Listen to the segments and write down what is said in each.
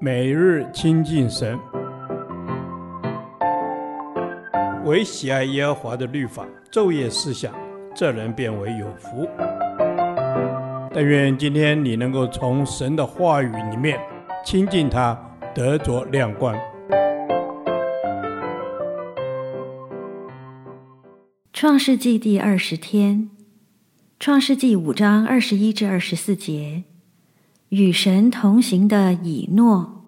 每日亲近神，唯喜爱耶和华的律法，昼夜思想，这人便为有福。但愿今天你能够从神的话语里面亲近他，得着亮光。创世纪第二十天，创世纪五章二十一至二十四节，与神同行的以诺。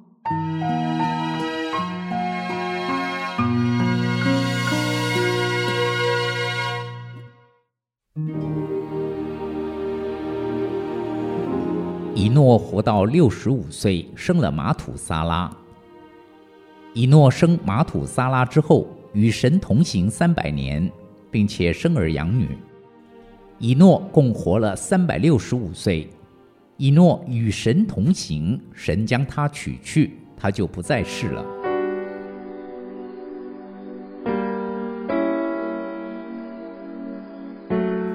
以诺活到六十五岁，生了马土撒拉。以诺生马土撒拉之后，与神同行三百年。并且生儿养女，以诺共活了三百六十五岁。以诺与神同行，神将他取去，他就不再世了。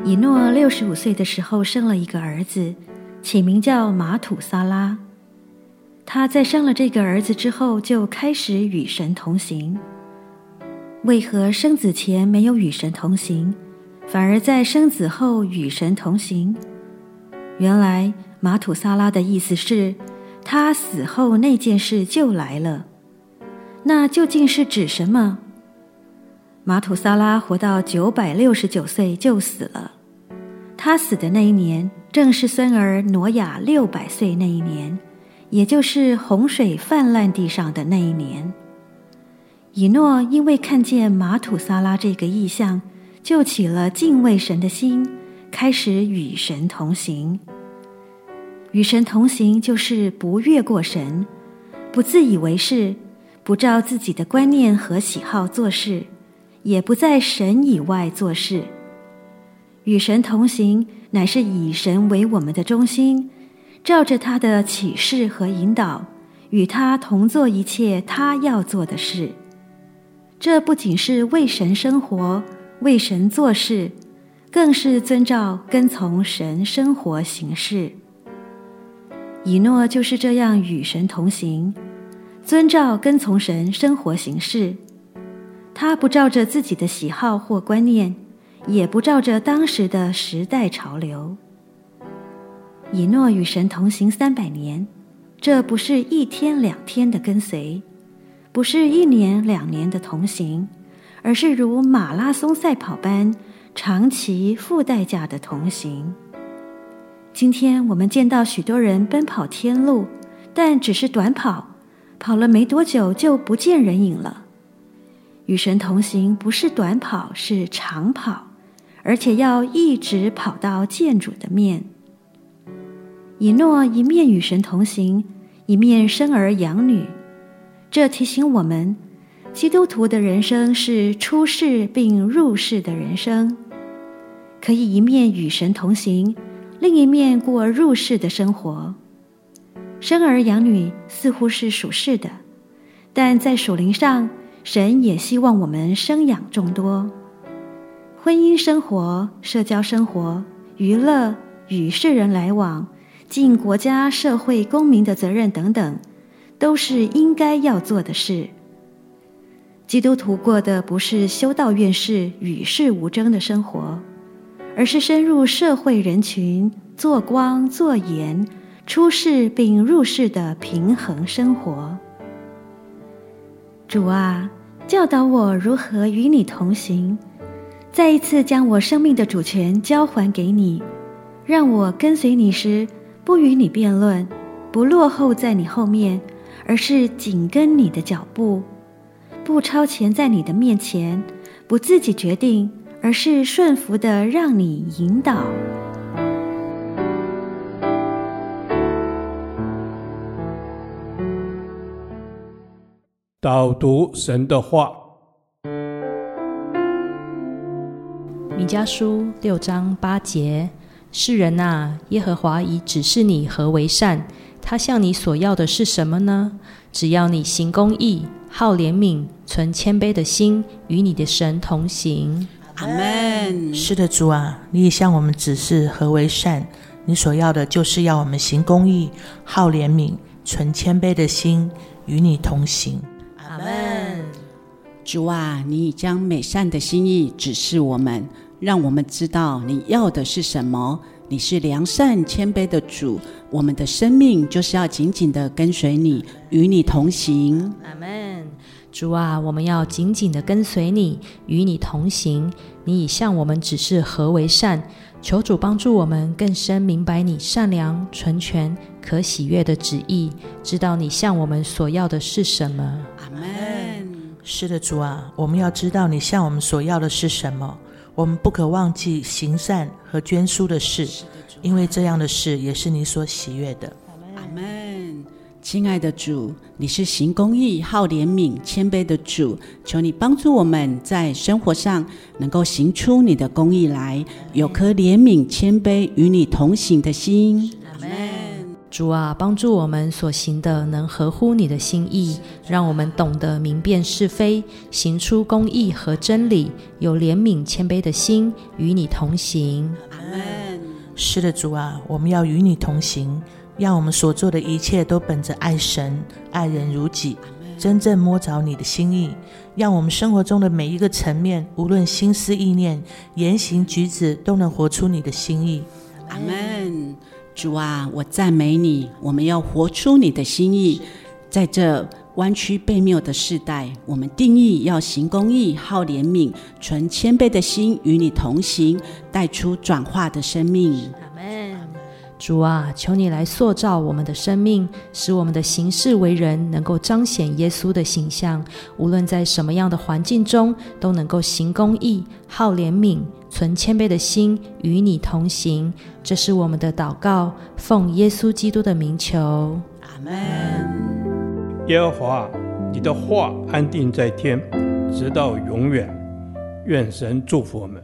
以诺六十五岁的时候生了一个儿子，起名叫马土撒拉。他在生了这个儿子之后，就开始与神同行。为何生子前没有与神同行，反而在生子后与神同行？原来玛土撒拉的意思是，他死后那件事就来了。那究竟是指什么？玛土撒拉活到九百六十九岁就死了。他死的那一年，正是孙儿挪亚六百岁那一年，也就是洪水泛滥地上的那一年。以诺因为看见玛土撒拉这个异象，就起了敬畏神的心，开始与神同行。与神同行就是不越过神，不自以为是，不照自己的观念和喜好做事，也不在神以外做事。与神同行，乃是以神为我们的中心，照着他的启示和引导，与他同做一切他要做的事。这不仅是为神生活、为神做事，更是遵照跟从神生活行事。以诺就是这样与神同行，遵照跟从神生活行事。他不照着自己的喜好或观念，也不照着当时的时代潮流。以诺与神同行三百年，这不是一天两天的跟随。不是一年两年的同行，而是如马拉松赛跑般长期付代价的同行。今天我们见到许多人奔跑天路，但只是短跑，跑了没多久就不见人影了。与神同行不是短跑，是长跑，而且要一直跑到见主的面。以诺一面与神同行，一面生儿养女。这提醒我们，基督徒的人生是出世并入世的人生，可以一面与神同行，另一面过入世的生活。生儿养女似乎是属世的，但在属灵上，神也希望我们生养众多。婚姻生活、社交生活、娱乐、与世人来往、尽国家社会公民的责任等等。都是应该要做的事。基督徒过的不是修道院式与世无争的生活，而是深入社会人群，做光做盐，出世并入世的平衡生活。主啊，教导我如何与你同行，再一次将我生命的主权交还给你，让我跟随你时不与你辩论，不落后在你后面。而是紧跟你的脚步，不超前在你的面前，不自己决定，而是顺服的让你引导。导读神的话，米迦书六章八节：世人啊，耶和华已指示你何为善。他向你所要的是什么呢？只要你行公义、好怜悯、存谦卑的心，与你的神同行。阿门。是的，主啊，你已向我们指示何为善。你所要的就是要我们行公义、好怜悯、存谦卑的心，与你同行。阿门。主啊，你已将美善的心意指示我们，让我们知道你要的是什么。你是良善谦卑的主，我们的生命就是要紧紧的跟随你，与你同行。阿门。主啊，我们要紧紧的跟随你，与你同行。你已向我们指示何为善。求主帮助我们更深明白你善良、纯全、可喜悦的旨意，知道你向我们所要的是什么。阿门。是的，主啊，我们要知道你向我们所要的是什么。我们不可忘记行善和捐书的事，因为这样的事也是你所喜悦的。亲爱的主，你是行公义、好怜悯、谦卑的主，求你帮助我们在生活上能够行出你的公义来，有颗怜悯、谦卑与你同行的心。阿门。主啊，帮助我们所行的能合乎你的心意，让我们懂得明辨是非，行出公义和真理，有怜悯、谦卑的心与你同行。阿门。是的，主啊，我们要与你同行。让我们所做的一切都本着爱神、爱人如己，真正摸着你的心意。让我们生活中的每一个层面，无论心思意念、言行举止，都能活出你的心意。阿门。主啊，我赞美你。我们要活出你的心意，在这弯曲悖谬的世代，我们定义要行公义、好怜悯、存谦卑的心，与你同行，带出转化的生命。主啊，求你来塑造我们的生命，使我们的行事为人能够彰显耶稣的形象。无论在什么样的环境中，都能够行公义、好怜悯、存谦卑的心，与你同行。这是我们的祷告，奉耶稣基督的名求。阿门。耶和华，你的话安定在天，直到永远。愿神祝福我们。